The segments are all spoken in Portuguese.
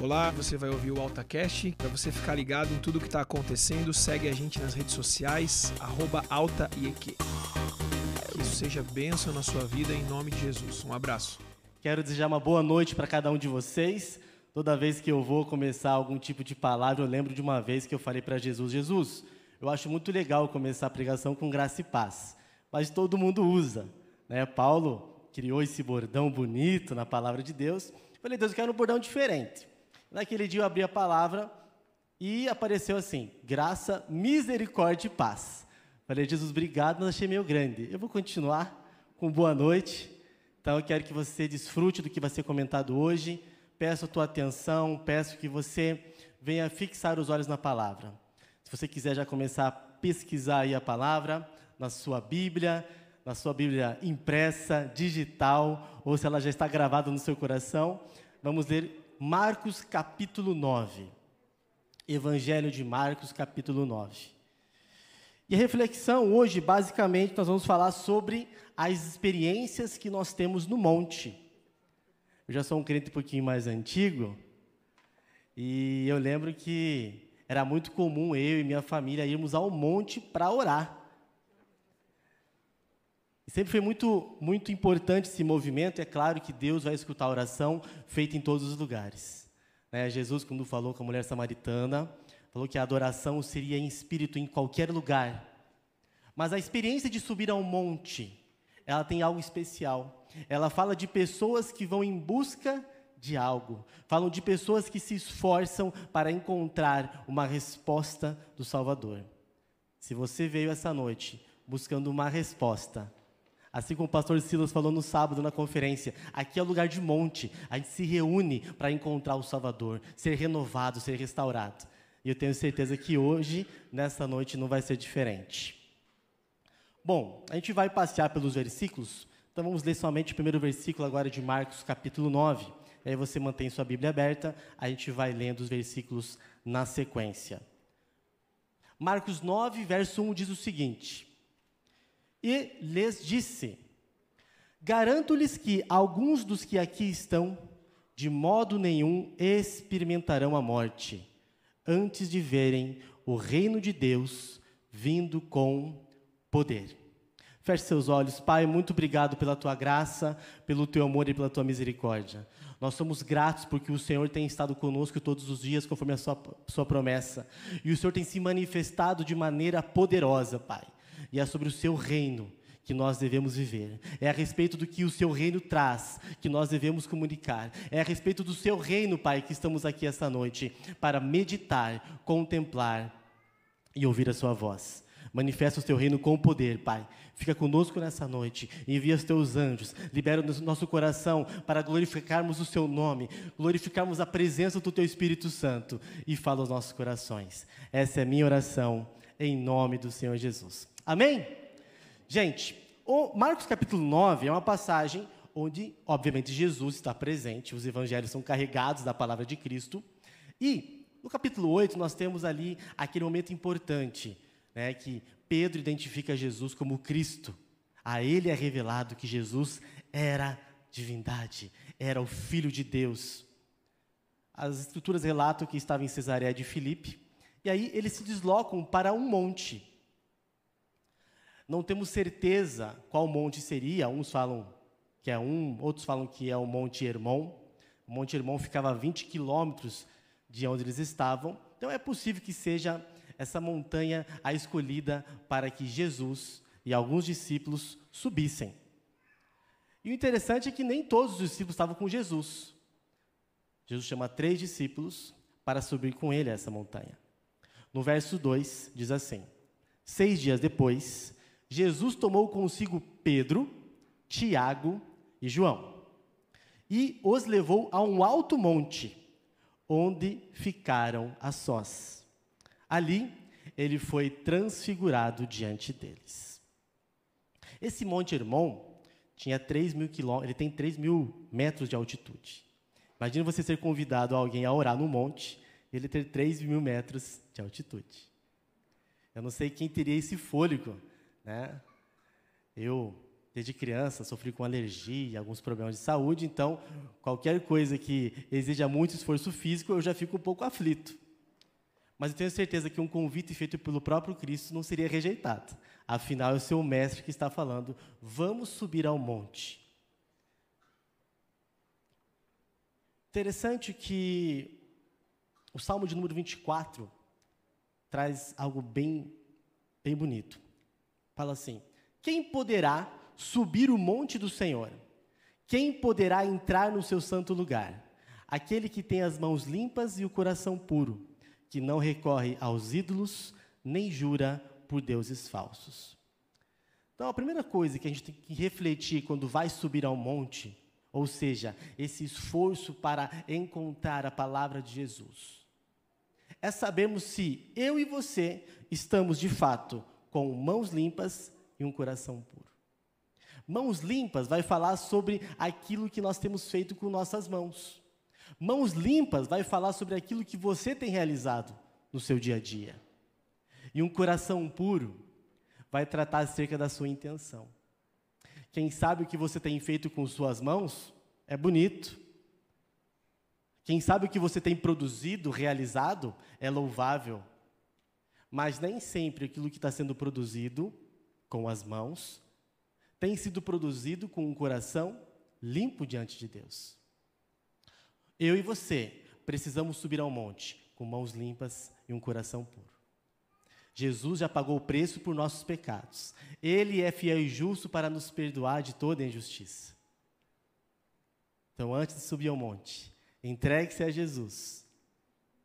Olá, você vai ouvir o AltaCast. Para você ficar ligado em tudo que está acontecendo, segue a gente nas redes sociais, arroba AltaIEQ. Que isso seja bênção na sua vida em nome de Jesus. Um abraço. Quero desejar uma boa noite para cada um de vocês. Toda vez que eu vou começar algum tipo de palavra, eu lembro de uma vez que eu falei para Jesus: Jesus, eu acho muito legal começar a pregação com graça e paz, mas todo mundo usa. Né? Paulo criou esse bordão bonito na palavra de Deus. Eu falei, Deus, eu quero um bordão diferente. Naquele dia eu abri a palavra e apareceu assim: graça, misericórdia e paz. Falei, Jesus, obrigado, mas achei meio grande. Eu vou continuar com boa noite. Então eu quero que você desfrute do que vai ser comentado hoje. Peço a tua atenção, peço que você venha fixar os olhos na palavra. Se você quiser já começar a pesquisar aí a palavra na sua Bíblia, na sua Bíblia impressa, digital, ou se ela já está gravada no seu coração, vamos ler Marcos capítulo 9. Evangelho de Marcos capítulo 9. E a reflexão hoje, basicamente, nós vamos falar sobre as experiências que nós temos no monte. Eu já sou um crente um pouquinho mais antigo, e eu lembro que era muito comum eu e minha família irmos ao monte para orar. E sempre foi muito, muito importante esse movimento. É claro que Deus vai escutar a oração feita em todos os lugares. Né? Jesus, quando falou com a mulher samaritana, falou que a adoração seria em espírito em qualquer lugar. Mas a experiência de subir ao monte, ela tem algo especial. Ela fala de pessoas que vão em busca de algo. Falam de pessoas que se esforçam para encontrar uma resposta do Salvador. Se você veio essa noite buscando uma resposta, Assim como o pastor Silas falou no sábado na conferência, aqui é o lugar de monte. A gente se reúne para encontrar o Salvador, ser renovado, ser restaurado. E eu tenho certeza que hoje, nessa noite, não vai ser diferente. Bom, a gente vai passear pelos versículos. Então vamos ler somente o primeiro versículo agora de Marcos, capítulo 9. E aí você mantém sua Bíblia aberta, a gente vai lendo os versículos na sequência. Marcos 9, verso 1 diz o seguinte: e lhes disse: Garanto-lhes que alguns dos que aqui estão, de modo nenhum experimentarão a morte, antes de verem o reino de Deus vindo com poder. Feche seus olhos, Pai, muito obrigado pela tua graça, pelo teu amor e pela tua misericórdia. Nós somos gratos porque o Senhor tem estado conosco todos os dias, conforme a sua, sua promessa. E o Senhor tem se manifestado de maneira poderosa, Pai e é sobre o seu reino que nós devemos viver. É a respeito do que o seu reino traz que nós devemos comunicar. É a respeito do seu reino, Pai, que estamos aqui esta noite para meditar, contemplar e ouvir a sua voz. Manifesta o teu reino com poder, Pai. Fica conosco nessa noite. Envia os teus anjos. Libera o nosso coração para glorificarmos o seu nome, glorificarmos a presença do teu Espírito Santo e fala aos nossos corações. Essa é a minha oração em nome do Senhor Jesus. Amém? Gente, o Marcos capítulo 9 é uma passagem onde, obviamente, Jesus está presente, os evangelhos são carregados da palavra de Cristo. E no capítulo 8 nós temos ali aquele momento importante, né, que Pedro identifica Jesus como Cristo. A ele é revelado que Jesus era divindade, era o Filho de Deus. As escrituras relatam que estava em Cesareia de Filipe, e aí eles se deslocam para um monte. Não temos certeza qual monte seria. Uns falam que é um, outros falam que é o Monte Hermon. O Monte Hermon ficava a 20 quilômetros de onde eles estavam. Então é possível que seja essa montanha a escolhida para que Jesus e alguns discípulos subissem. E o interessante é que nem todos os discípulos estavam com Jesus. Jesus chama três discípulos para subir com ele a essa montanha. No verso 2 diz assim: Seis dias depois, Jesus tomou consigo Pedro, Tiago e João e os levou a um alto monte, onde ficaram a sós. Ali, ele foi transfigurado diante deles. Esse Monte Hermon tinha 3 mil quilômetros, ele tem 3 mil metros de altitude. Imagina você ser convidado a alguém a orar no monte, e ele ter 3 mil metros de altitude. Eu não sei quem teria esse fôlego né? Eu Desde criança sofri com alergia, alguns problemas de saúde, então qualquer coisa que exija muito esforço físico, eu já fico um pouco aflito. Mas eu tenho certeza que um convite feito pelo próprio Cristo não seria rejeitado. Afinal, é o seu mestre que está falando: vamos subir ao monte. Interessante que o Salmo de número 24 traz algo bem, bem bonito. Fala assim: Quem poderá subir o monte do Senhor? Quem poderá entrar no seu santo lugar? Aquele que tem as mãos limpas e o coração puro, que não recorre aos ídolos, nem jura por deuses falsos. Então, a primeira coisa que a gente tem que refletir quando vai subir ao monte, ou seja, esse esforço para encontrar a palavra de Jesus, é sabermos se eu e você estamos de fato com mãos limpas e um coração puro. Mãos limpas vai falar sobre aquilo que nós temos feito com nossas mãos. Mãos limpas vai falar sobre aquilo que você tem realizado no seu dia a dia. E um coração puro vai tratar acerca da sua intenção. Quem sabe o que você tem feito com suas mãos é bonito, quem sabe o que você tem produzido, realizado, é louvável. Mas nem sempre aquilo que está sendo produzido com as mãos tem sido produzido com um coração limpo diante de Deus. Eu e você precisamos subir ao monte com mãos limpas e um coração puro. Jesus já pagou o preço por nossos pecados. Ele é fiel e justo para nos perdoar de toda injustiça. Então, antes de subir ao monte, Entregue-se a Jesus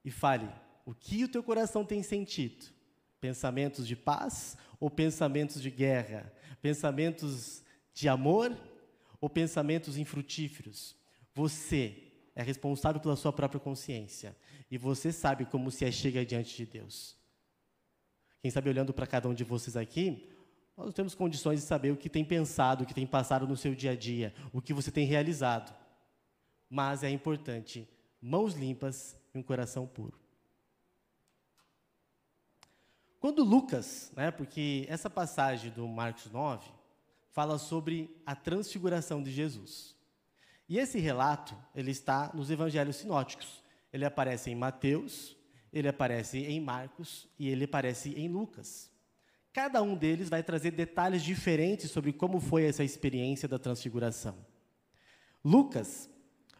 e fale o que o teu coração tem sentido. Pensamentos de paz ou pensamentos de guerra? Pensamentos de amor ou pensamentos infrutíferos? Você é responsável pela sua própria consciência e você sabe como se chega diante de Deus. Quem sabe olhando para cada um de vocês aqui, nós temos condições de saber o que tem pensado, o que tem passado no seu dia a dia, o que você tem realizado mas é importante mãos limpas e um coração puro. Quando Lucas, né, porque essa passagem do Marcos 9 fala sobre a transfiguração de Jesus. E esse relato, ele está nos evangelhos sinóticos. Ele aparece em Mateus, ele aparece em Marcos e ele aparece em Lucas. Cada um deles vai trazer detalhes diferentes sobre como foi essa experiência da transfiguração. Lucas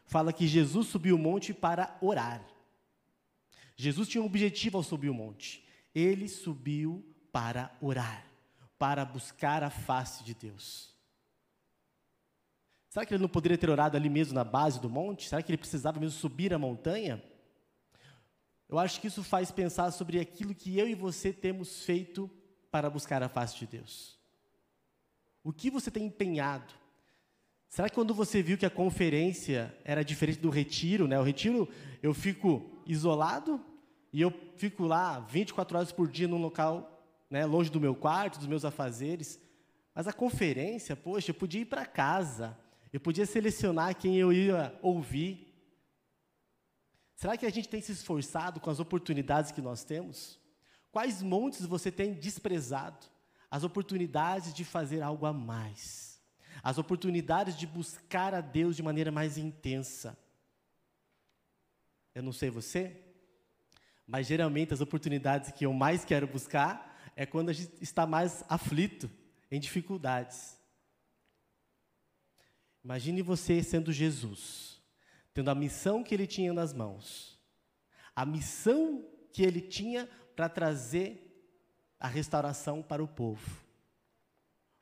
fala que Jesus subiu o monte para orar. Jesus tinha um objetivo ao subir o monte. Ele subiu para orar, para buscar a face de Deus. Será que ele não poderia ter orado ali mesmo na base do monte? Será que ele precisava mesmo subir a montanha? Eu acho que isso faz pensar sobre aquilo que eu e você temos feito para buscar a face de Deus. O que você tem empenhado Será que quando você viu que a conferência era diferente do retiro, né? O retiro eu fico isolado e eu fico lá 24 horas por dia num local, né, longe do meu quarto, dos meus afazeres. Mas a conferência, poxa, eu podia ir para casa. Eu podia selecionar quem eu ia ouvir. Será que a gente tem se esforçado com as oportunidades que nós temos? Quais montes você tem desprezado? As oportunidades de fazer algo a mais as oportunidades de buscar a Deus de maneira mais intensa. Eu não sei você, mas geralmente as oportunidades que eu mais quero buscar é quando a gente está mais aflito, em dificuldades. Imagine você sendo Jesus, tendo a missão que ele tinha nas mãos, a missão que ele tinha para trazer a restauração para o povo.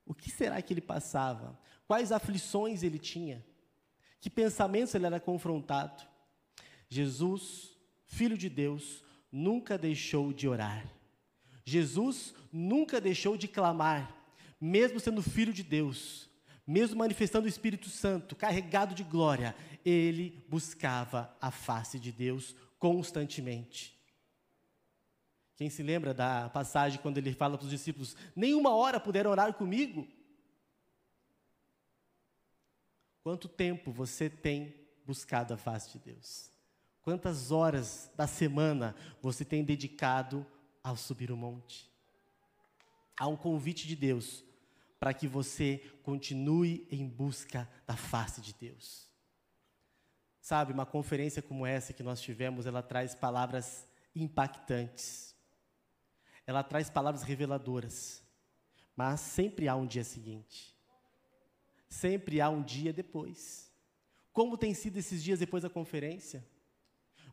O que será que ele passava? Quais aflições ele tinha? Que pensamentos ele era confrontado? Jesus, Filho de Deus, nunca deixou de orar. Jesus nunca deixou de clamar, mesmo sendo Filho de Deus, mesmo manifestando o Espírito Santo, carregado de glória, ele buscava a face de Deus constantemente. Quem se lembra da passagem quando ele fala para os discípulos: Nenhuma hora puderam orar comigo? Quanto tempo você tem buscado a face de Deus? Quantas horas da semana você tem dedicado ao subir o monte? Há um convite de Deus para que você continue em busca da face de Deus. Sabe, uma conferência como essa que nós tivemos, ela traz palavras impactantes. Ela traz palavras reveladoras. Mas sempre há um dia seguinte. Sempre há um dia depois. Como tem sido esses dias depois da conferência?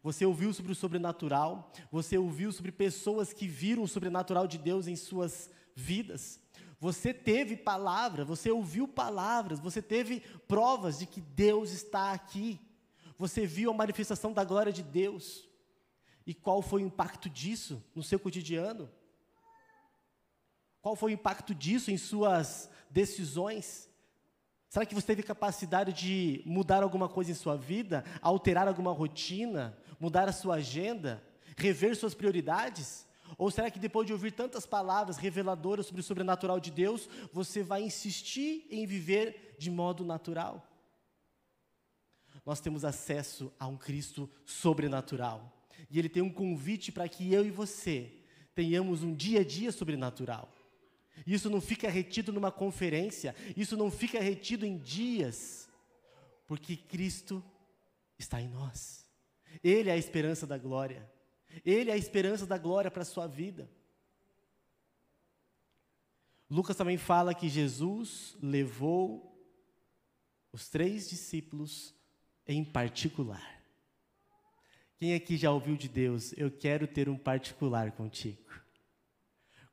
Você ouviu sobre o sobrenatural, você ouviu sobre pessoas que viram o sobrenatural de Deus em suas vidas. Você teve palavra, você ouviu palavras, você teve provas de que Deus está aqui. Você viu a manifestação da glória de Deus. E qual foi o impacto disso no seu cotidiano? Qual foi o impacto disso em suas decisões? Será que você teve capacidade de mudar alguma coisa em sua vida, alterar alguma rotina, mudar a sua agenda, rever suas prioridades? Ou será que depois de ouvir tantas palavras reveladoras sobre o sobrenatural de Deus, você vai insistir em viver de modo natural? Nós temos acesso a um Cristo sobrenatural. E Ele tem um convite para que eu e você tenhamos um dia a dia sobrenatural. Isso não fica retido numa conferência, isso não fica retido em dias, porque Cristo está em nós. Ele é a esperança da glória. Ele é a esperança da glória para a sua vida. Lucas também fala que Jesus levou os três discípulos em particular. Quem aqui já ouviu de Deus? Eu quero ter um particular contigo.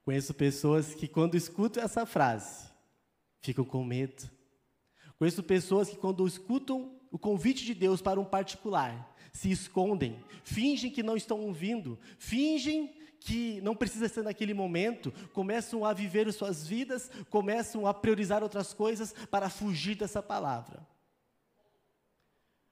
Conheço pessoas que, quando escutam essa frase, ficam com medo. Conheço pessoas que, quando escutam o convite de Deus para um particular, se escondem, fingem que não estão ouvindo, fingem que não precisa ser naquele momento, começam a viver suas vidas, começam a priorizar outras coisas para fugir dessa palavra.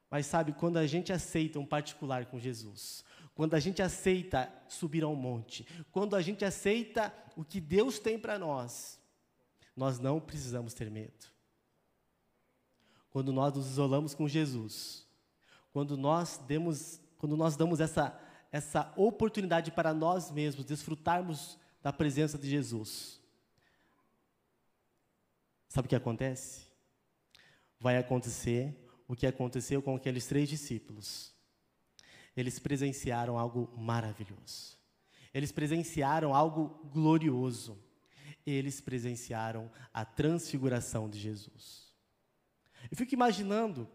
Mas sabe, quando a gente aceita um particular com Jesus, quando a gente aceita subir ao monte, quando a gente aceita o que Deus tem para nós, nós não precisamos ter medo. Quando nós nos isolamos com Jesus, quando nós demos, quando nós damos essa, essa oportunidade para nós mesmos desfrutarmos da presença de Jesus. Sabe o que acontece? Vai acontecer o que aconteceu com aqueles três discípulos. Eles presenciaram algo maravilhoso. Eles presenciaram algo glorioso. Eles presenciaram a transfiguração de Jesus. Eu fico imaginando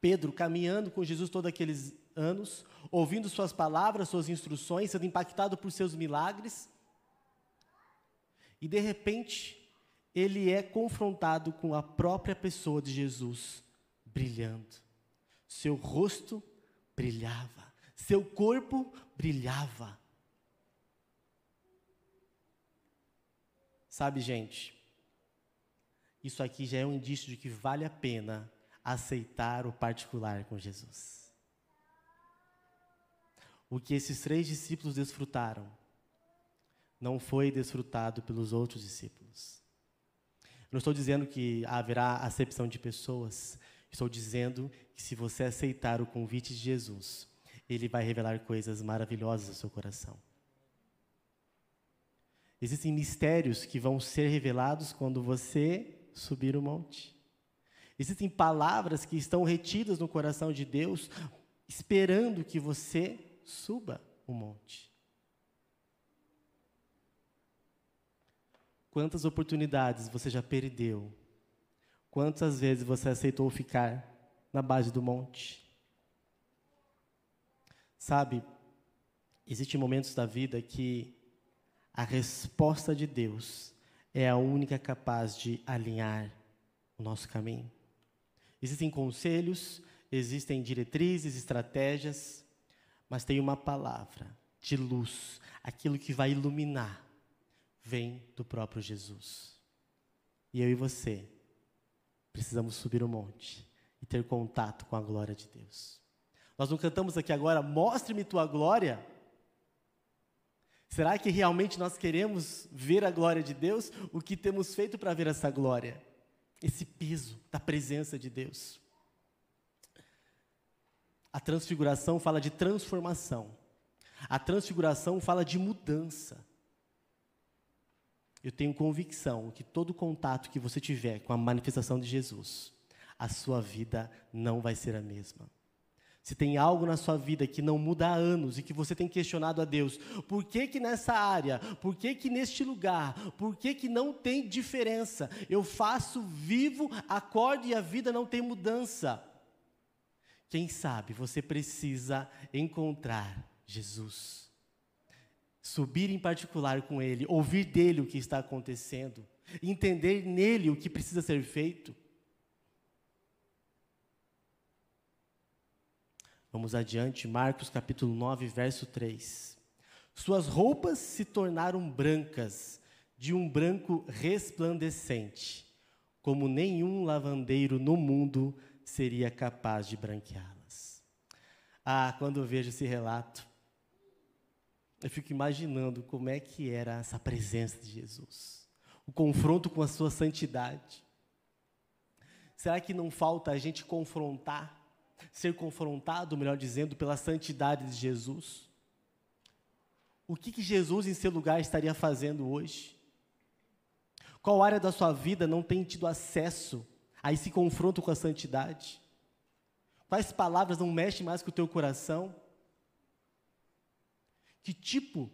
Pedro caminhando com Jesus todos aqueles anos, ouvindo suas palavras, suas instruções, sendo impactado por seus milagres. E de repente, ele é confrontado com a própria pessoa de Jesus brilhando. Seu rosto brilhava, seu corpo brilhava. Sabe, gente, isso aqui já é um indício de que vale a pena aceitar o particular com Jesus. O que esses três discípulos desfrutaram não foi desfrutado pelos outros discípulos. não estou dizendo que haverá acepção de pessoas, estou dizendo que se você aceitar o convite de Jesus, ele vai revelar coisas maravilhosas ao seu coração. Existem mistérios que vão ser revelados quando você subir o monte. Existem palavras que estão retidas no coração de Deus, esperando que você suba o monte. Quantas oportunidades você já perdeu? Quantas vezes você aceitou ficar na base do monte? Sabe, existem momentos da vida que a resposta de Deus é a única capaz de alinhar o nosso caminho. Existem conselhos, existem diretrizes, estratégias, mas tem uma palavra de luz, aquilo que vai iluminar, vem do próprio Jesus. E eu e você precisamos subir o monte e ter contato com a glória de Deus. Nós não cantamos aqui agora, mostre-me tua glória. Será que realmente nós queremos ver a glória de Deus? O que temos feito para ver essa glória? Esse peso da presença de Deus. A transfiguração fala de transformação. A transfiguração fala de mudança. eu tenho convicção que todo contato que você tiver com a manifestação de Jesus, a sua vida não vai ser a mesma. Se tem algo na sua vida que não muda há anos e que você tem questionado a Deus, por que que nessa área, por que que neste lugar, por que que não tem diferença? Eu faço, vivo, acordo e a vida não tem mudança. Quem sabe você precisa encontrar Jesus. Subir em particular com Ele, ouvir dele o que está acontecendo, entender nele o que precisa ser feito. Vamos adiante, Marcos capítulo 9, verso 3. Suas roupas se tornaram brancas, de um branco resplandecente, como nenhum lavandeiro no mundo seria capaz de branqueá-las. Ah, quando eu vejo esse relato, eu fico imaginando como é que era essa presença de Jesus, o confronto com a sua santidade. Será que não falta a gente confrontar ser confrontado, melhor dizendo, pela santidade de Jesus? O que, que Jesus em seu lugar estaria fazendo hoje? Qual área da sua vida não tem tido acesso a esse confronto com a santidade? Quais palavras não mexem mais com o teu coração? Que tipo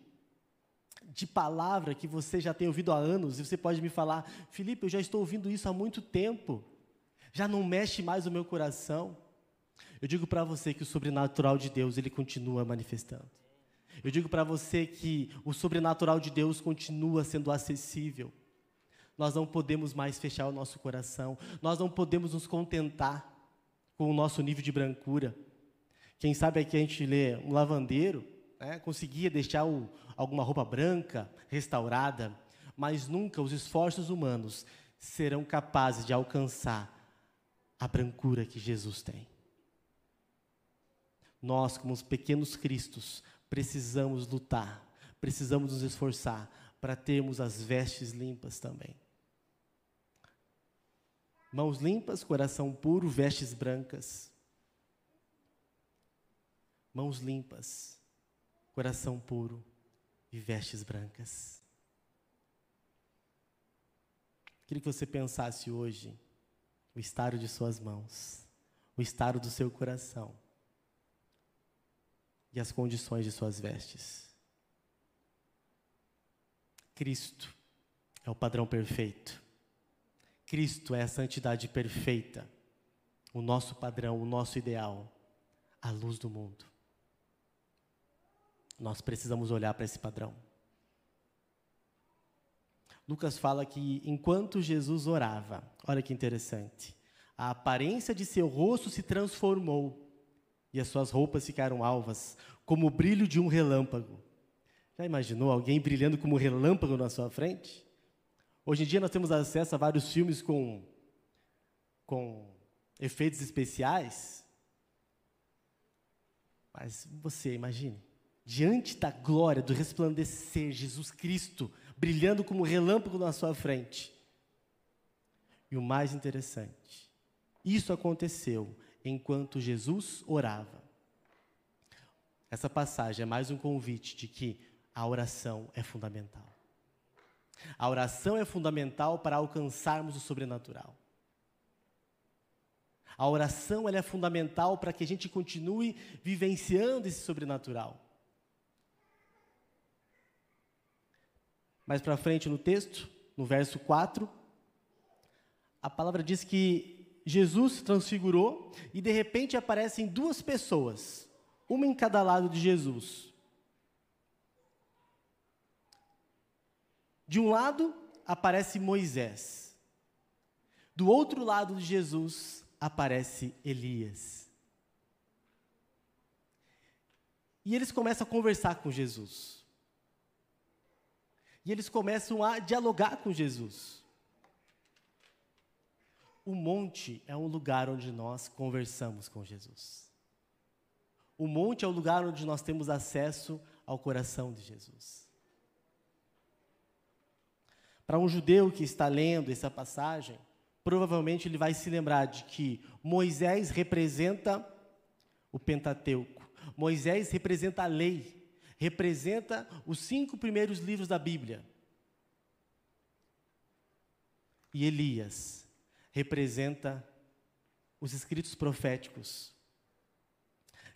de palavra que você já tem ouvido há anos e você pode me falar, Felipe, eu já estou ouvindo isso há muito tempo, já não mexe mais o meu coração? Eu digo para você que o sobrenatural de Deus, ele continua manifestando. Eu digo para você que o sobrenatural de Deus continua sendo acessível. Nós não podemos mais fechar o nosso coração, nós não podemos nos contentar com o nosso nível de brancura. Quem sabe aqui a gente lê um lavandeiro, né, conseguia deixar o, alguma roupa branca, restaurada, mas nunca os esforços humanos serão capazes de alcançar a brancura que Jesus tem. Nós, como os pequenos cristos, precisamos lutar, precisamos nos esforçar para termos as vestes limpas também. Mãos limpas, coração puro, vestes brancas. Mãos limpas, coração puro e vestes brancas. Queria que você pensasse hoje o estado de suas mãos, o estado do seu coração e as condições de suas vestes. Cristo é o padrão perfeito. Cristo é a santidade perfeita, o nosso padrão, o nosso ideal, a luz do mundo. Nós precisamos olhar para esse padrão. Lucas fala que enquanto Jesus orava, olha que interessante, a aparência de seu rosto se transformou e as suas roupas ficaram alvas, como o brilho de um relâmpago. Já imaginou alguém brilhando como um relâmpago na sua frente? Hoje em dia nós temos acesso a vários filmes com, com efeitos especiais. Mas você imagine, diante da glória, do resplandecer, Jesus Cristo brilhando como um relâmpago na sua frente. E o mais interessante, isso aconteceu enquanto Jesus orava. Essa passagem é mais um convite de que a oração é fundamental. A oração é fundamental para alcançarmos o sobrenatural. A oração é fundamental para que a gente continue vivenciando esse sobrenatural. Mais para frente no texto, no verso 4, a palavra diz que Jesus se transfigurou e de repente aparecem duas pessoas, uma em cada lado de Jesus. De um lado aparece Moisés, do outro lado de Jesus aparece Elias. E eles começam a conversar com Jesus. E eles começam a dialogar com Jesus. O monte é um lugar onde nós conversamos com Jesus. O monte é o lugar onde nós temos acesso ao coração de Jesus. Para um judeu que está lendo essa passagem, provavelmente ele vai se lembrar de que Moisés representa o Pentateuco. Moisés representa a lei, representa os cinco primeiros livros da Bíblia. e Elias representa os escritos proféticos.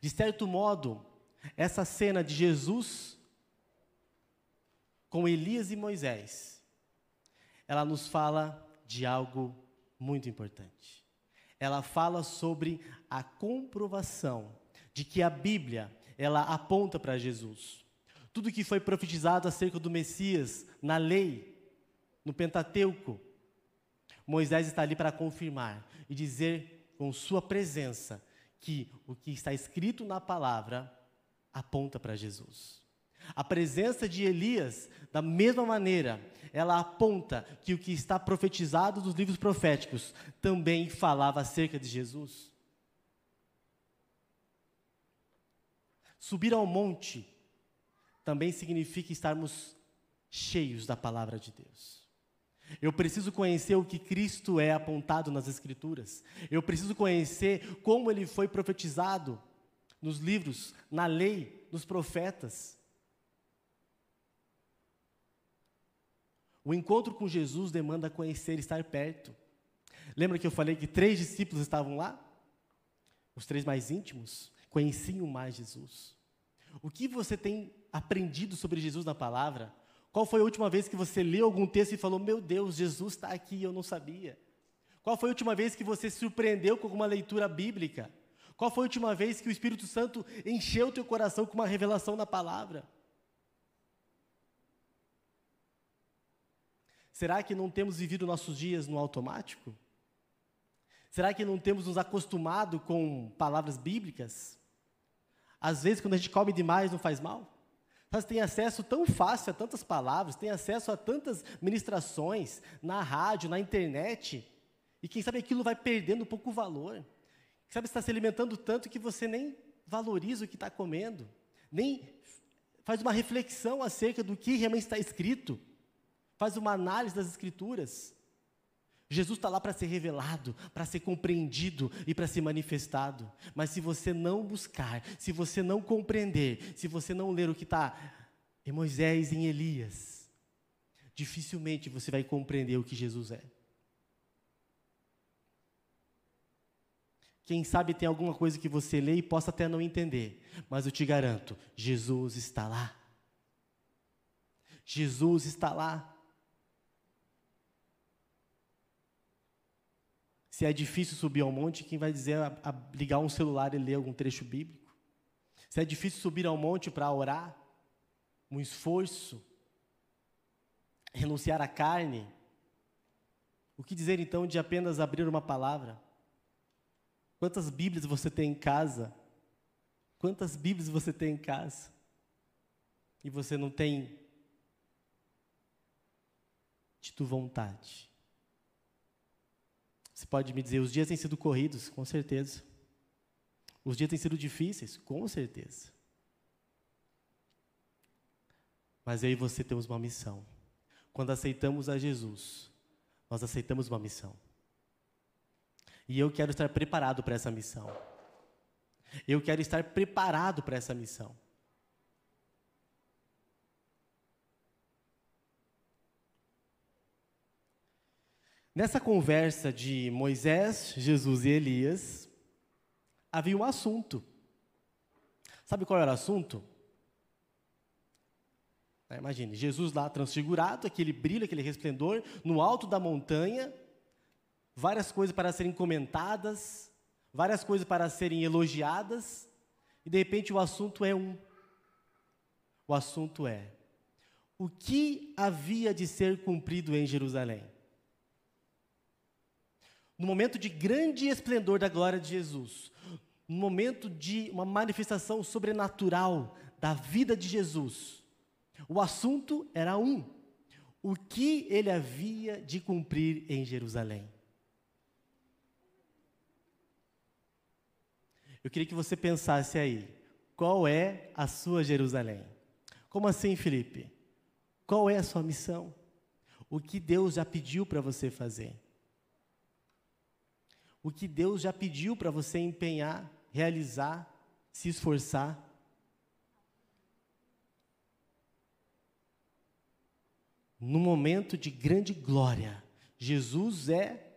De certo modo, essa cena de Jesus com Elias e Moisés, ela nos fala de algo muito importante. Ela fala sobre a comprovação de que a Bíblia, ela aponta para Jesus. Tudo que foi profetizado acerca do Messias na lei, no Pentateuco, Moisés está ali para confirmar e dizer com sua presença que o que está escrito na palavra aponta para Jesus. A presença de Elias, da mesma maneira, ela aponta que o que está profetizado nos livros proféticos também falava acerca de Jesus. Subir ao monte também significa estarmos cheios da palavra de Deus. Eu preciso conhecer o que Cristo é apontado nas Escrituras. Eu preciso conhecer como ele foi profetizado nos livros, na lei, nos profetas. O encontro com Jesus demanda conhecer, estar perto. Lembra que eu falei que três discípulos estavam lá? Os três mais íntimos conheciam mais Jesus. O que você tem aprendido sobre Jesus na palavra? Qual foi a última vez que você leu algum texto e falou: Meu Deus, Jesus está aqui e eu não sabia? Qual foi a última vez que você se surpreendeu com alguma leitura bíblica? Qual foi a última vez que o Espírito Santo encheu o teu coração com uma revelação na palavra? Será que não temos vivido nossos dias no automático? Será que não temos nos acostumado com palavras bíblicas? Às vezes, quando a gente come demais, não faz mal? Você tem acesso tão fácil a tantas palavras, tem acesso a tantas ministrações na rádio, na internet, e quem sabe aquilo vai perdendo um pouco o valor. Sabe, está se alimentando tanto que você nem valoriza o que está comendo, nem faz uma reflexão acerca do que realmente está escrito, faz uma análise das Escrituras. Jesus está lá para ser revelado, para ser compreendido e para ser manifestado. Mas se você não buscar, se você não compreender, se você não ler o que está em Moisés e em Elias, dificilmente você vai compreender o que Jesus é. Quem sabe tem alguma coisa que você lê e possa até não entender, mas eu te garanto, Jesus está lá. Jesus está lá. Se é difícil subir ao monte, quem vai dizer a, a ligar um celular e ler algum trecho bíblico? Se é difícil subir ao monte para orar, um esforço, renunciar à carne, o que dizer então de apenas abrir uma palavra? Quantas Bíblias você tem em casa? Quantas Bíblias você tem em casa? E você não tem tido vontade. Você pode me dizer, os dias têm sido corridos? Com certeza. Os dias têm sido difíceis? Com certeza. Mas eu e você temos uma missão. Quando aceitamos a Jesus, nós aceitamos uma missão. E eu quero estar preparado para essa missão. Eu quero estar preparado para essa missão. Nessa conversa de Moisés, Jesus e Elias, havia um assunto. Sabe qual era o assunto? Imagine, Jesus lá transfigurado, aquele brilho, aquele resplendor, no alto da montanha, várias coisas para serem comentadas, várias coisas para serem elogiadas, e de repente o assunto é um. O assunto é: o que havia de ser cumprido em Jerusalém? No momento de grande esplendor da glória de Jesus, no momento de uma manifestação sobrenatural da vida de Jesus, o assunto era um: o que ele havia de cumprir em Jerusalém? Eu queria que você pensasse aí, qual é a sua Jerusalém? Como assim, Felipe? Qual é a sua missão? O que Deus já pediu para você fazer? O que Deus já pediu para você empenhar, realizar, se esforçar? No momento de grande glória, Jesus é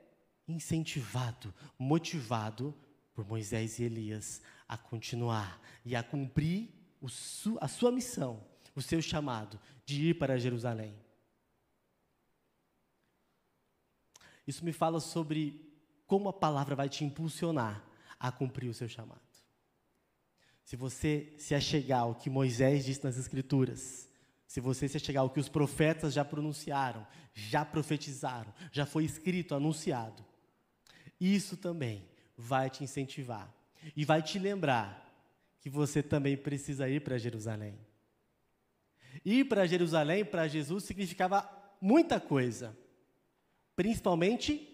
incentivado, motivado por Moisés e Elias a continuar e a cumprir su, a sua missão, o seu chamado de ir para Jerusalém. Isso me fala sobre como a palavra vai te impulsionar a cumprir o seu chamado. Se você se achegar ao que Moisés disse nas Escrituras, se você se achegar ao que os profetas já pronunciaram, já profetizaram, já foi escrito, anunciado, isso também vai te incentivar e vai te lembrar que você também precisa ir para Jerusalém. Ir para Jerusalém para Jesus significava muita coisa, principalmente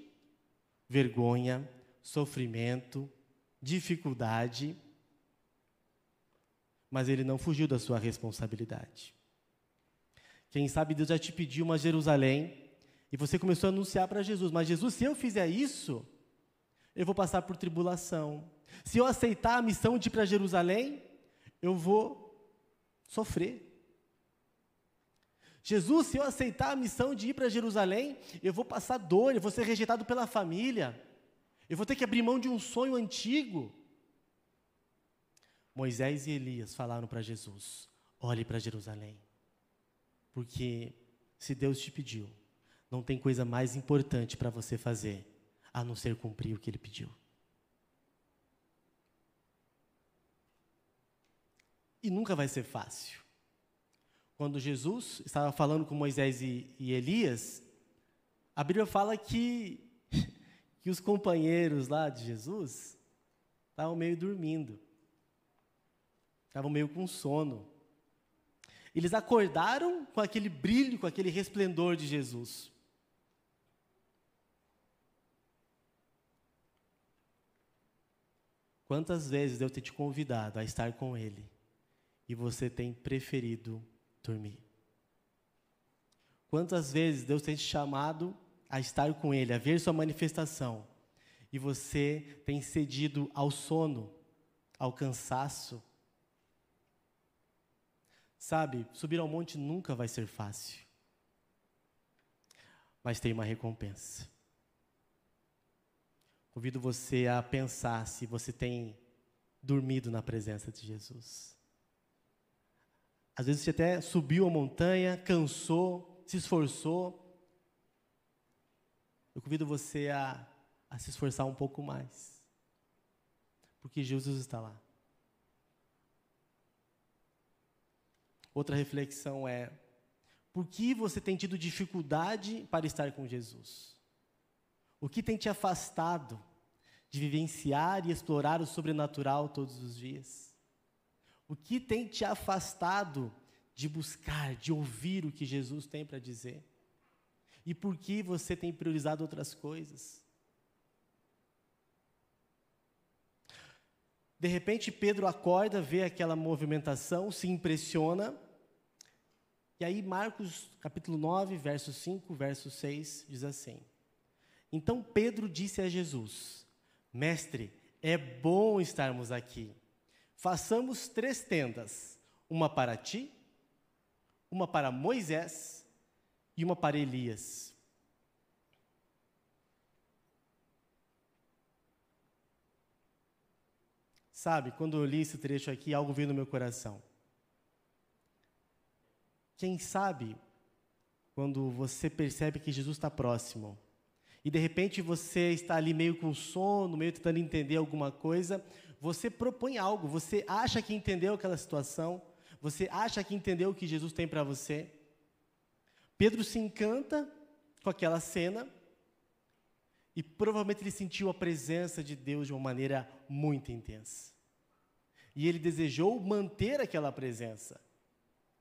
vergonha, sofrimento, dificuldade, mas ele não fugiu da sua responsabilidade. Quem sabe Deus já te pediu uma Jerusalém e você começou a anunciar para Jesus, mas Jesus, se eu fizer isso, eu vou passar por tribulação. Se eu aceitar a missão de ir para Jerusalém, eu vou sofrer. Jesus, se eu aceitar a missão de ir para Jerusalém, eu vou passar dor, eu vou ser rejeitado pela família, eu vou ter que abrir mão de um sonho antigo. Moisés e Elias falaram para Jesus: olhe para Jerusalém, porque se Deus te pediu, não tem coisa mais importante para você fazer a não ser cumprir o que ele pediu. E nunca vai ser fácil. Quando Jesus estava falando com Moisés e, e Elias, a Bíblia fala que, que os companheiros lá de Jesus estavam meio dormindo, estavam meio com sono. Eles acordaram com aquele brilho, com aquele resplendor de Jesus. Quantas vezes Deus tem te convidado a estar com Ele e você tem preferido dormir? Quantas vezes Deus tem te chamado a estar com Ele, a ver Sua manifestação e você tem cedido ao sono, ao cansaço? Sabe, subir ao monte nunca vai ser fácil, mas tem uma recompensa. Convido você a pensar se você tem dormido na presença de Jesus. Às vezes você até subiu a montanha, cansou, se esforçou. Eu convido você a, a se esforçar um pouco mais. Porque Jesus está lá. Outra reflexão é: por que você tem tido dificuldade para estar com Jesus? O que tem te afastado de vivenciar e explorar o sobrenatural todos os dias? O que tem te afastado de buscar, de ouvir o que Jesus tem para dizer? E por que você tem priorizado outras coisas? De repente, Pedro acorda, vê aquela movimentação, se impressiona. E aí, Marcos, capítulo 9, verso 5, verso 6, diz assim: então Pedro disse a Jesus: Mestre, é bom estarmos aqui. Façamos três tendas: uma para ti, uma para Moisés e uma para Elias. Sabe, quando eu li esse trecho aqui, algo veio no meu coração. Quem sabe, quando você percebe que Jesus está próximo, e de repente você está ali meio com sono, meio tentando entender alguma coisa, você propõe algo, você acha que entendeu aquela situação, você acha que entendeu o que Jesus tem para você. Pedro se encanta com aquela cena e provavelmente ele sentiu a presença de Deus de uma maneira muito intensa. E ele desejou manter aquela presença.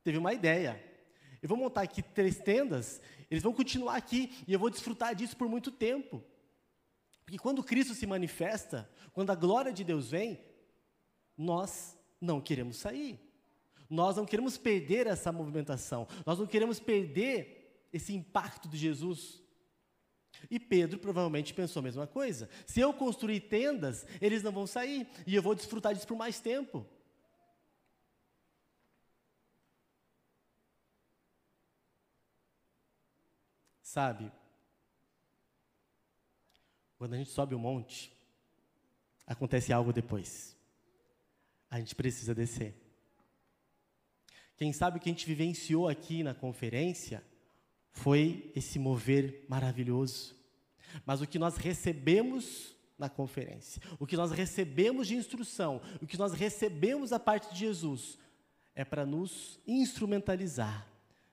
Teve uma ideia. Eu vou montar aqui três tendas eles vão continuar aqui e eu vou desfrutar disso por muito tempo. Porque quando Cristo se manifesta, quando a glória de Deus vem, nós não queremos sair. Nós não queremos perder essa movimentação. Nós não queremos perder esse impacto de Jesus. E Pedro provavelmente pensou a mesma coisa. Se eu construir tendas, eles não vão sair e eu vou desfrutar disso por mais tempo. Sabe, quando a gente sobe o monte, acontece algo depois. A gente precisa descer. Quem sabe o que a gente vivenciou aqui na conferência foi esse mover maravilhoso. Mas o que nós recebemos na conferência, o que nós recebemos de instrução, o que nós recebemos da parte de Jesus, é para nos instrumentalizar,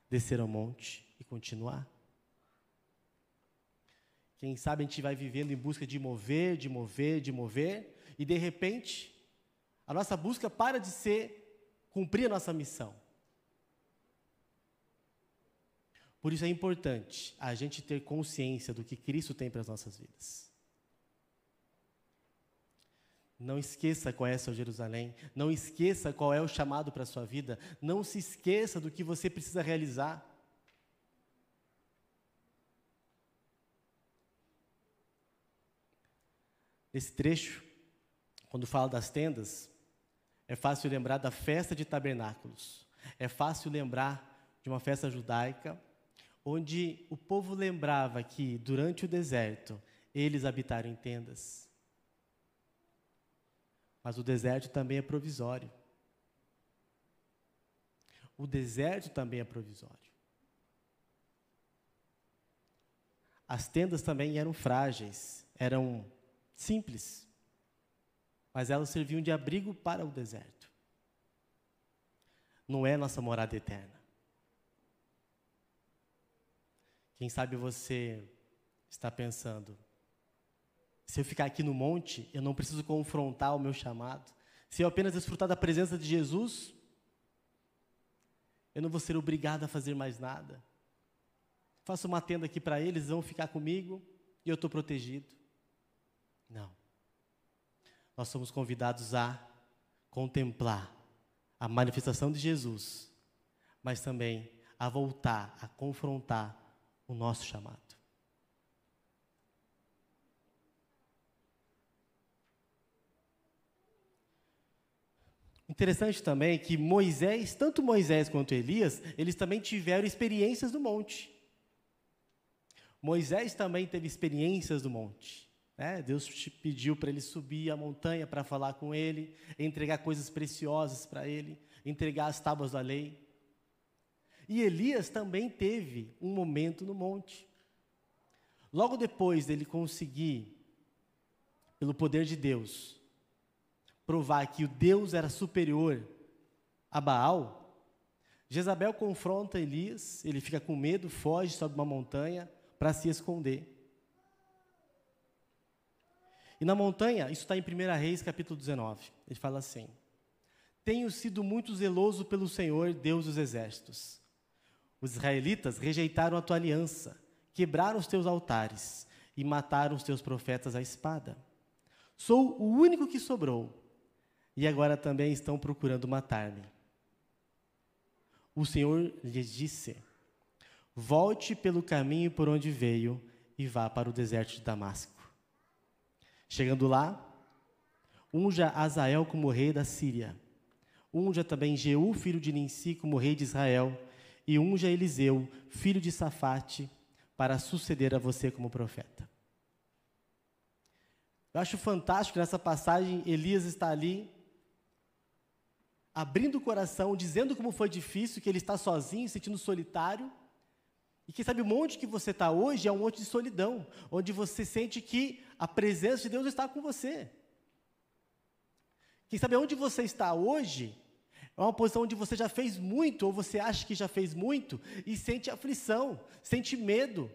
descer ao monte e continuar. Quem sabe a gente vai vivendo em busca de mover, de mover, de mover, e de repente, a nossa busca para de ser cumprir a nossa missão. Por isso é importante a gente ter consciência do que Cristo tem para as nossas vidas. Não esqueça qual é seu Jerusalém, não esqueça qual é o chamado para a sua vida, não se esqueça do que você precisa realizar. Nesse trecho, quando fala das tendas, é fácil lembrar da festa de tabernáculos, é fácil lembrar de uma festa judaica onde o povo lembrava que, durante o deserto, eles habitaram em tendas. Mas o deserto também é provisório. O deserto também é provisório. As tendas também eram frágeis, eram simples, mas elas serviam de abrigo para o deserto. Não é nossa morada eterna. Quem sabe você está pensando: se eu ficar aqui no monte, eu não preciso confrontar o meu chamado. Se eu apenas desfrutar da presença de Jesus, eu não vou ser obrigado a fazer mais nada. Faço uma tenda aqui para eles, vão ficar comigo e eu estou protegido. Não. Nós somos convidados a contemplar a manifestação de Jesus, mas também a voltar, a confrontar o nosso chamado. Interessante também que Moisés, tanto Moisés quanto Elias, eles também tiveram experiências no monte. Moisés também teve experiências no monte. Né? Deus pediu para ele subir a montanha para falar com ele, entregar coisas preciosas para ele, entregar as tábuas da lei. E Elias também teve um momento no monte. Logo depois dele conseguir, pelo poder de Deus, provar que o Deus era superior a Baal, Jezabel confronta Elias, ele fica com medo, foge, sobe uma montanha para se esconder. E na montanha, isso está em 1 Reis, capítulo 19, ele fala assim: Tenho sido muito zeloso pelo Senhor, Deus dos exércitos. Os israelitas rejeitaram a tua aliança, quebraram os teus altares e mataram os teus profetas à espada. Sou o único que sobrou e agora também estão procurando matar-me. O Senhor lhes disse: Volte pelo caminho por onde veio e vá para o deserto de Damasco. Chegando lá, unja Azael como rei da Síria. Unja também Jeú, filho de Ninsi, como rei de Israel. E unja Eliseu, filho de Safate, para suceder a você como profeta. Eu acho fantástico nessa passagem, Elias está ali abrindo o coração, dizendo como foi difícil, que ele está sozinho, sentindo solitário. Quem sabe o monte que você está hoje é um monte de solidão, onde você sente que a presença de Deus está com você. Quem sabe onde você está hoje é uma posição onde você já fez muito, ou você acha que já fez muito, e sente aflição, sente medo.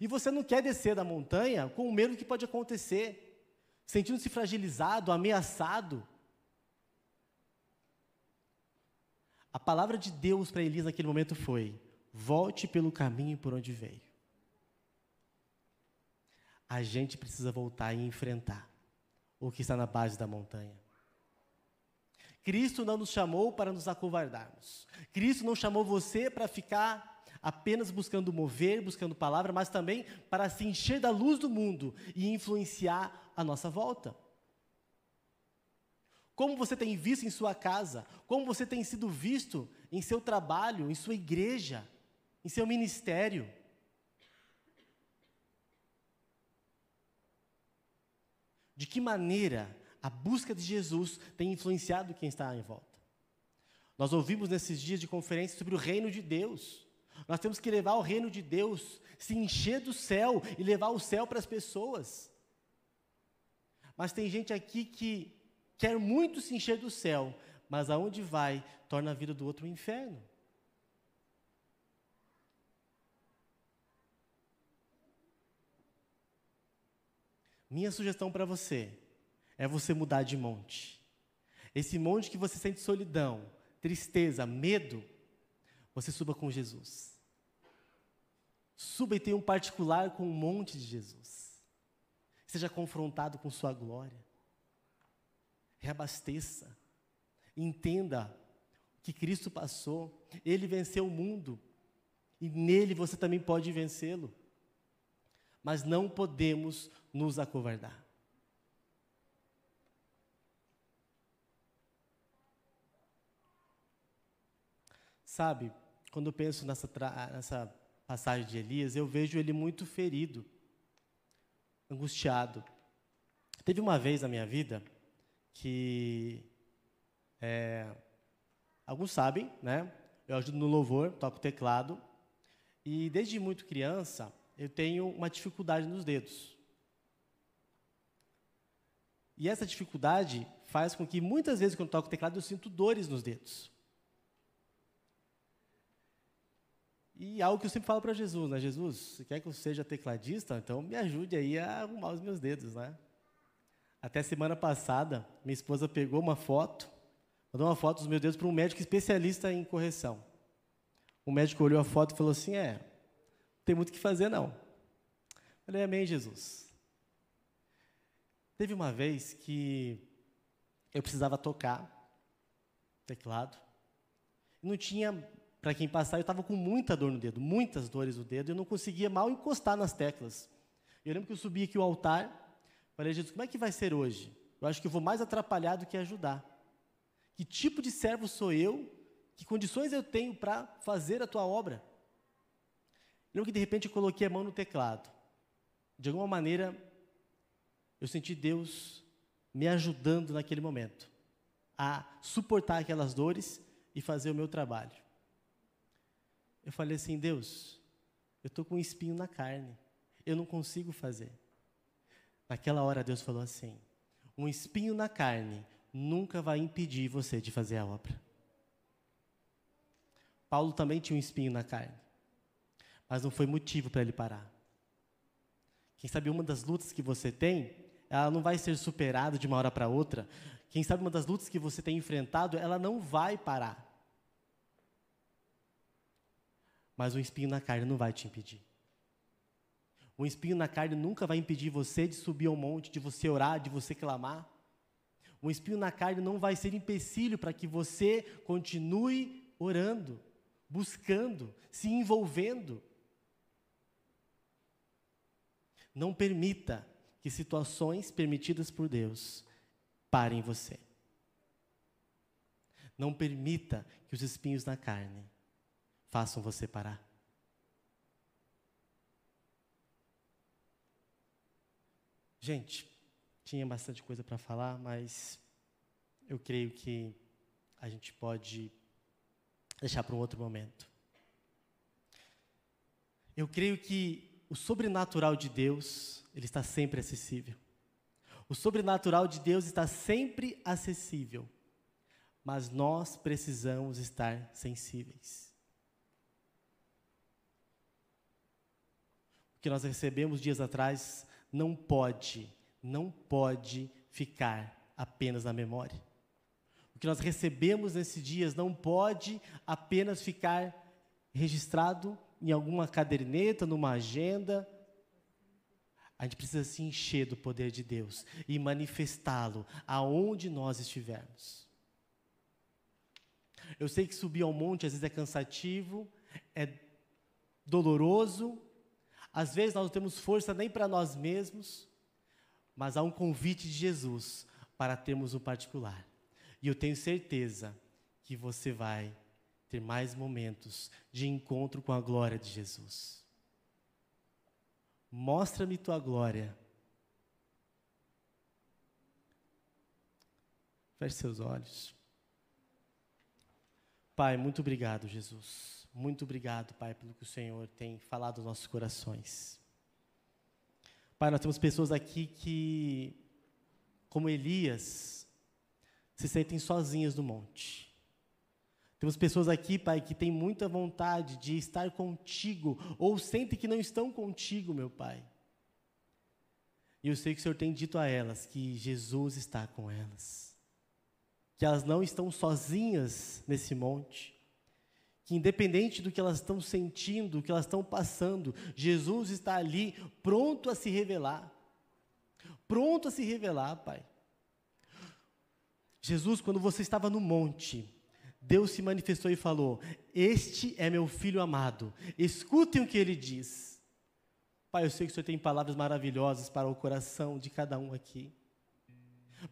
E você não quer descer da montanha com o medo que pode acontecer, sentindo-se fragilizado, ameaçado. A palavra de Deus para Elias naquele momento foi: volte pelo caminho por onde veio. A gente precisa voltar e enfrentar o que está na base da montanha. Cristo não nos chamou para nos acovardarmos. Cristo não chamou você para ficar apenas buscando mover, buscando palavra, mas também para se encher da luz do mundo e influenciar a nossa volta. Como você tem visto em sua casa? Como você tem sido visto em seu trabalho, em sua igreja, em seu ministério? De que maneira a busca de Jesus tem influenciado quem está em volta? Nós ouvimos nesses dias de conferência sobre o reino de Deus. Nós temos que levar o reino de Deus, se encher do céu e levar o céu para as pessoas. Mas tem gente aqui que quer muito se encher do céu, mas aonde vai, torna a vida do outro um inferno. Minha sugestão para você é você mudar de monte. Esse monte que você sente solidão, tristeza, medo, você suba com Jesus. Suba e tenha um particular com o monte de Jesus. Seja confrontado com sua glória. Reabasteça. Entenda que Cristo passou, ele venceu o mundo e nele você também pode vencê-lo. Mas não podemos nos acovardar. Sabe, quando eu penso nessa, nessa passagem de Elias, eu vejo ele muito ferido, angustiado. Teve uma vez na minha vida que é, alguns sabem, né? Eu ajudo no louvor, toco teclado e desde muito criança eu tenho uma dificuldade nos dedos. E essa dificuldade faz com que muitas vezes quando toco teclado eu sinto dores nos dedos. E algo que eu sempre falo para Jesus, né? Jesus, você quer que eu seja tecladista? Então me ajude aí a arrumar os meus dedos, né? Até semana passada, minha esposa pegou uma foto, mandou uma foto dos meus dedos para um médico especialista em correção. O médico olhou a foto e falou assim: É, tem muito o que fazer não. Falei, Amém, Jesus. Teve uma vez que eu precisava tocar teclado, não tinha para quem passar, eu estava com muita dor no dedo, muitas dores no dedo, eu não conseguia mal encostar nas teclas. Eu lembro que eu subi aqui o altar, falei, Jesus, como é que vai ser hoje? Eu acho que eu vou mais atrapalhar do que ajudar. Que tipo de servo sou eu? Que condições eu tenho para fazer a tua obra? Lembro que de repente eu coloquei a mão no teclado. De alguma maneira, eu senti Deus me ajudando naquele momento a suportar aquelas dores e fazer o meu trabalho. Eu falei assim: Deus, eu estou com um espinho na carne, eu não consigo fazer. Naquela hora, Deus falou assim: um espinho na carne nunca vai impedir você de fazer a obra. Paulo também tinha um espinho na carne, mas não foi motivo para ele parar. Quem sabe uma das lutas que você tem, ela não vai ser superada de uma hora para outra. Quem sabe uma das lutas que você tem enfrentado, ela não vai parar. Mas um espinho na carne não vai te impedir. Um espinho na carne nunca vai impedir você de subir ao monte, de você orar, de você clamar. Um espinho na carne não vai ser empecilho para que você continue orando, buscando, se envolvendo. Não permita que situações permitidas por Deus parem você. Não permita que os espinhos na carne façam você parar. Gente, tinha bastante coisa para falar, mas eu creio que a gente pode deixar para um outro momento. Eu creio que o sobrenatural de Deus, ele está sempre acessível. O sobrenatural de Deus está sempre acessível, mas nós precisamos estar sensíveis. que nós recebemos dias atrás não pode, não pode ficar apenas na memória. O que nós recebemos nesses dias não pode apenas ficar registrado em alguma caderneta, numa agenda. A gente precisa se encher do poder de Deus e manifestá-lo aonde nós estivermos. Eu sei que subir ao monte às vezes é cansativo, é doloroso, às vezes nós não temos força nem para nós mesmos, mas há um convite de Jesus para termos um particular. E eu tenho certeza que você vai ter mais momentos de encontro com a glória de Jesus. Mostra-me tua glória. Feche seus olhos. Pai, muito obrigado, Jesus. Muito obrigado, Pai, pelo que o Senhor tem falado aos nossos corações. Pai, nós temos pessoas aqui que, como Elias, se sentem sozinhas no monte. Temos pessoas aqui, Pai, que têm muita vontade de estar contigo, ou sentem que não estão contigo, meu Pai. E eu sei que o Senhor tem dito a elas que Jesus está com elas, que elas não estão sozinhas nesse monte, que independente do que elas estão sentindo, do que elas estão passando, Jesus está ali pronto a se revelar. Pronto a se revelar, Pai. Jesus, quando você estava no monte, Deus se manifestou e falou: Este é meu filho amado, escutem o que ele diz. Pai, eu sei que o Senhor tem palavras maravilhosas para o coração de cada um aqui.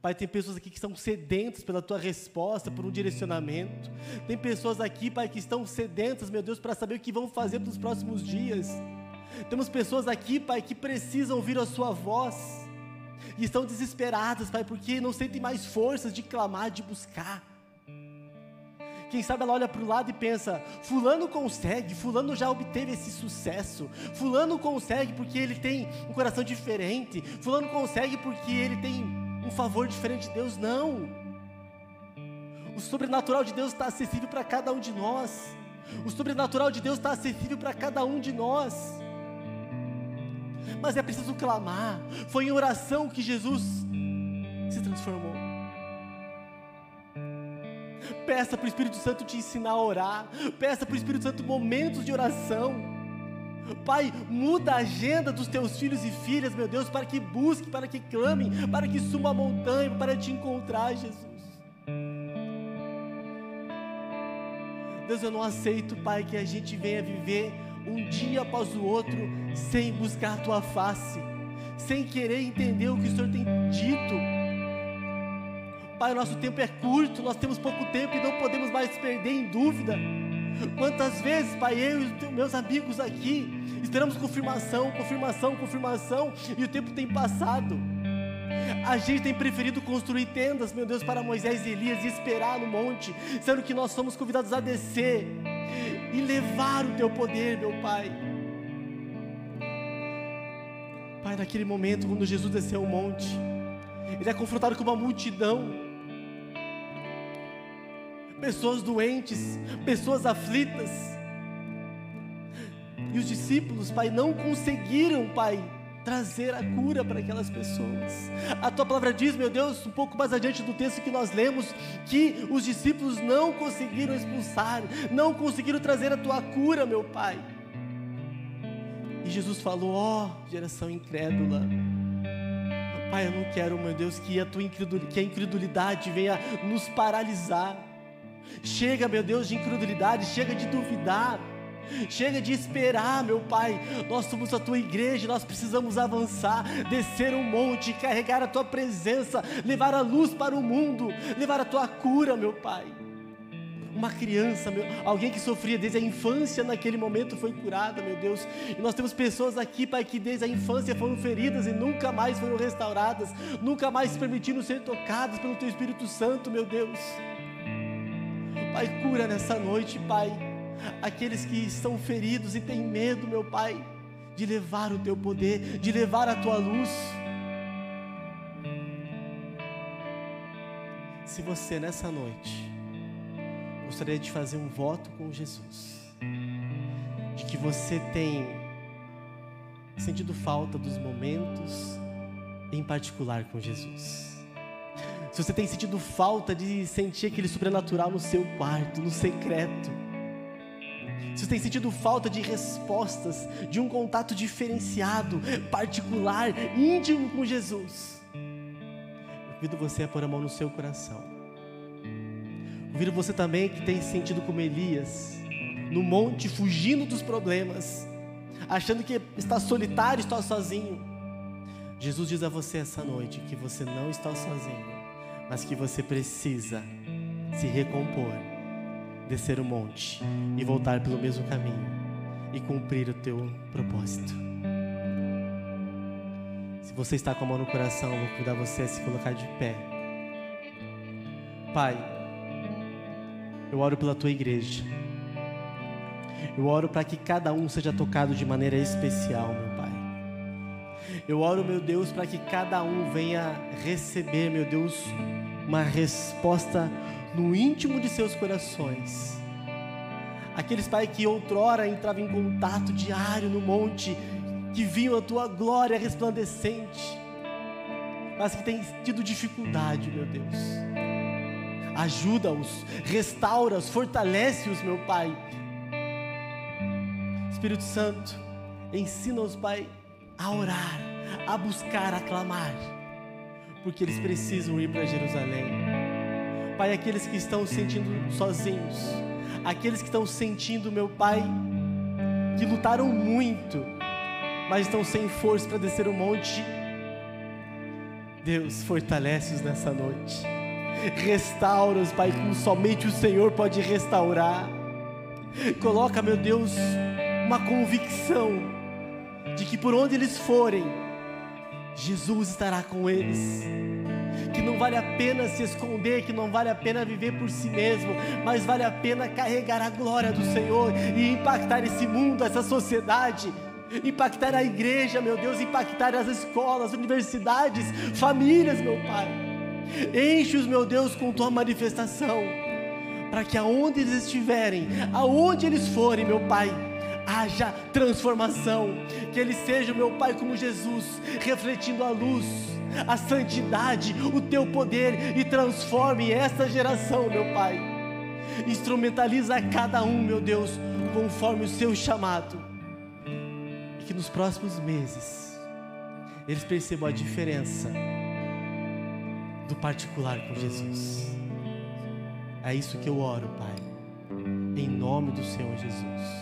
Pai, tem pessoas aqui que estão sedentas pela tua resposta, por um direcionamento. Tem pessoas aqui, Pai, que estão sedentas, meu Deus, para saber o que vão fazer nos próximos dias. Temos pessoas aqui, Pai, que precisam ouvir a Sua voz e estão desesperadas, Pai, porque não sentem mais forças de clamar, de buscar. Quem sabe ela olha para o lado e pensa: Fulano consegue, Fulano já obteve esse sucesso, Fulano consegue porque ele tem um coração diferente, Fulano consegue porque ele tem um favor diferente de Deus. Não. O sobrenatural de Deus está acessível para cada um de nós. O sobrenatural de Deus está acessível para cada um de nós. Mas é preciso clamar. Foi em oração que Jesus se transformou. Peça para o Espírito Santo te ensinar a orar. Peça para o Espírito Santo momentos de oração. Pai, muda a agenda dos teus filhos e filhas, meu Deus, para que busquem, para que clamem, para que suba a montanha, para te encontrar, Jesus. Deus, eu não aceito, Pai, que a gente venha viver um dia após o outro sem buscar a tua face, sem querer entender o que o Senhor tem dito Pai, nosso tempo é curto, nós temos pouco tempo e não podemos mais perder em dúvida. Quantas vezes, Pai, eu e meus amigos aqui esperamos confirmação, confirmação, confirmação e o tempo tem passado. A gente tem preferido construir tendas, meu Deus, para Moisés e Elias e esperar no monte, sendo que nós somos convidados a descer e levar o teu poder, meu Pai. Pai, naquele momento, quando Jesus desceu o monte, ele é confrontado com uma multidão pessoas doentes, pessoas aflitas. E os discípulos, Pai, não conseguiram, Pai, trazer a cura para aquelas pessoas. A tua palavra diz, meu Deus, um pouco mais adiante do texto que nós lemos, que os discípulos não conseguiram expulsar, não conseguiram trazer a tua cura, meu Pai. E Jesus falou: Ó, oh, geração incrédula. Pai, eu não quero, meu Deus, que a tua incredulidade, que a incredulidade venha nos paralisar. Chega, meu Deus, de incredulidade, chega de duvidar. Chega de esperar, meu Pai. Nós somos a tua igreja, nós precisamos avançar, descer um monte, carregar a tua presença, levar a luz para o mundo, levar a tua cura, meu Pai. Uma criança, meu, alguém que sofria desde a infância naquele momento foi curada, meu Deus. E nós temos pessoas aqui, Pai, que desde a infância foram feridas e nunca mais foram restauradas, nunca mais se permitiram ser tocadas pelo Teu Espírito Santo, meu Deus. Pai, cura nessa noite, Pai, aqueles que estão feridos e têm medo, meu Pai, de levar o teu poder, de levar a tua luz. Se você nessa noite gostaria de fazer um voto com Jesus, de que você tem sentido falta dos momentos, em particular com Jesus se você tem sentido falta de sentir aquele sobrenatural no seu quarto, no secreto, se você tem sentido falta de respostas, de um contato diferenciado, particular, íntimo com Jesus, eu convido você a pôr a mão no seu coração. Convido você também que tem sentido como Elias, no monte, fugindo dos problemas, achando que está solitário, está sozinho. Jesus diz a você essa noite que você não está sozinho mas que você precisa se recompor, descer o monte e voltar pelo mesmo caminho e cumprir o teu propósito. Se você está com a mão no coração, vou convidar você a se colocar de pé. Pai, eu oro pela tua igreja. Eu oro para que cada um seja tocado de maneira especial, meu Pai. Eu oro, meu Deus, para que cada um venha receber, meu Deus, uma resposta no íntimo de seus corações. Aqueles, Pai, que outrora entravam em contato diário no monte, que viam a tua glória resplandecente, mas que têm tido dificuldade, meu Deus. Ajuda-os, restaura-os, fortalece-os, meu Pai. Espírito Santo, ensina-os, Pai, a orar, a buscar, a clamar, porque eles precisam ir para Jerusalém. Pai, aqueles que estão se sentindo sozinhos, aqueles que estão sentindo, meu Pai, que lutaram muito, mas estão sem força para descer o monte. Deus, fortalece-os nessa noite. Restaura-os, Pai, como somente o Senhor pode restaurar. Coloca, meu Deus, uma convicção de que por onde eles forem, Jesus estará com eles. Que não vale a pena se esconder, que não vale a pena viver por si mesmo, mas vale a pena carregar a glória do Senhor e impactar esse mundo, essa sociedade, impactar a igreja, meu Deus, impactar as escolas, universidades, famílias, meu Pai. Enche-os, meu Deus, com tua manifestação, para que aonde eles estiverem, aonde eles forem, meu Pai, haja transformação, que eles sejam, meu Pai, como Jesus, refletindo a luz, a santidade, o teu poder e transforme esta geração, meu Pai. Instrumentaliza cada um, meu Deus, conforme o seu chamado, e que nos próximos meses eles percebam a diferença do particular com Jesus. É isso que eu oro, Pai, em nome do Senhor Jesus.